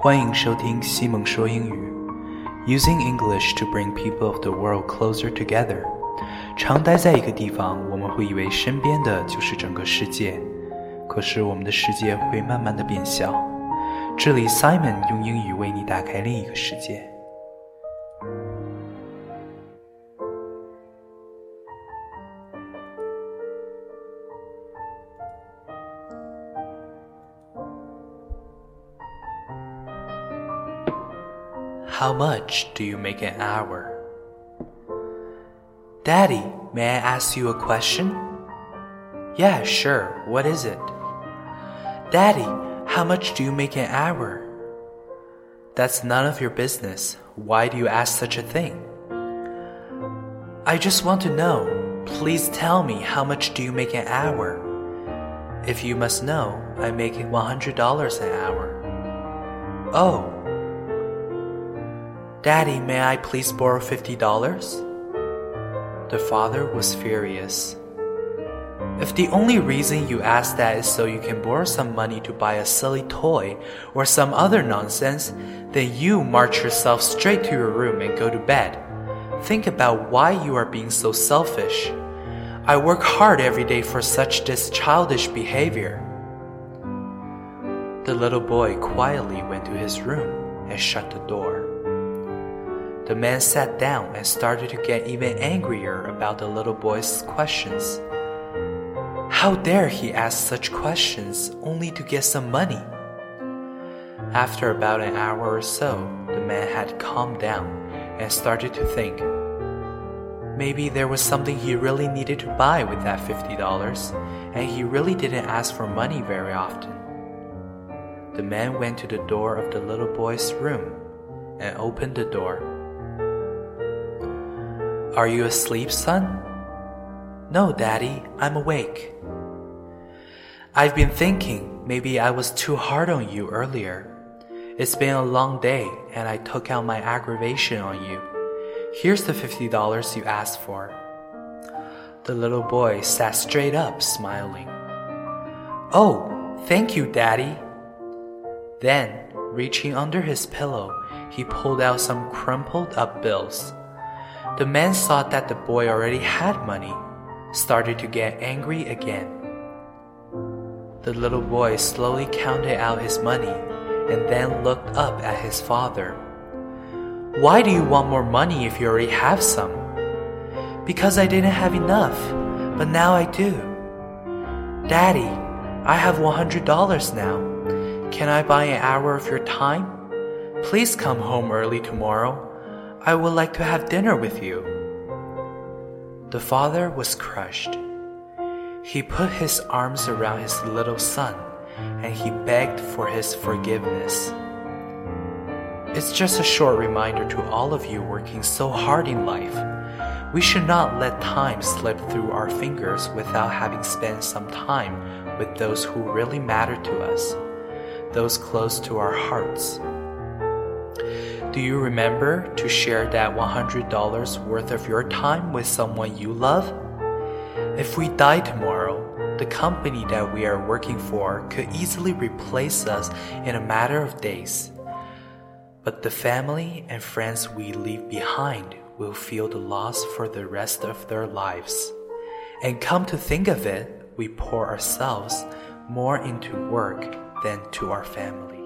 欢迎收听西蒙说英语，Using English to bring people of the world closer together。常待在一个地方，我们会以为身边的就是整个世界，可是我们的世界会慢慢的变小。这里 Simon 用英语为你打开另一个世界。How much do you make an hour? Daddy, may I ask you a question? Yeah, sure. What is it? Daddy, how much do you make an hour? That's none of your business. Why do you ask such a thing? I just want to know. Please tell me how much do you make an hour? If you must know, I make $100 an hour. Oh, Daddy, may I please borrow fifty dollars? The father was furious. If the only reason you ask that is so you can borrow some money to buy a silly toy or some other nonsense, then you march yourself straight to your room and go to bed. Think about why you are being so selfish. I work hard every day for such this childish behavior. The little boy quietly went to his room and shut the door. The man sat down and started to get even angrier about the little boy's questions. How dare he ask such questions only to get some money? After about an hour or so, the man had calmed down and started to think. Maybe there was something he really needed to buy with that $50, and he really didn't ask for money very often. The man went to the door of the little boy's room and opened the door. Are you asleep, son? No, Daddy, I'm awake. I've been thinking maybe I was too hard on you earlier. It's been a long day and I took out my aggravation on you. Here's the $50 you asked for. The little boy sat straight up, smiling. Oh, thank you, Daddy. Then, reaching under his pillow, he pulled out some crumpled up bills. The man saw that the boy already had money, started to get angry again. The little boy slowly counted out his money and then looked up at his father. Why do you want more money if you already have some? Because I didn't have enough, but now I do. Daddy, I have $100 now. Can I buy an hour of your time? Please come home early tomorrow I would like to have dinner with you. The father was crushed. He put his arms around his little son and he begged for his forgiveness. It's just a short reminder to all of you working so hard in life. We should not let time slip through our fingers without having spent some time with those who really matter to us, those close to our hearts. Do you remember to share that $100 worth of your time with someone you love? If we die tomorrow, the company that we are working for could easily replace us in a matter of days. But the family and friends we leave behind will feel the loss for the rest of their lives. And come to think of it, we pour ourselves more into work than to our family.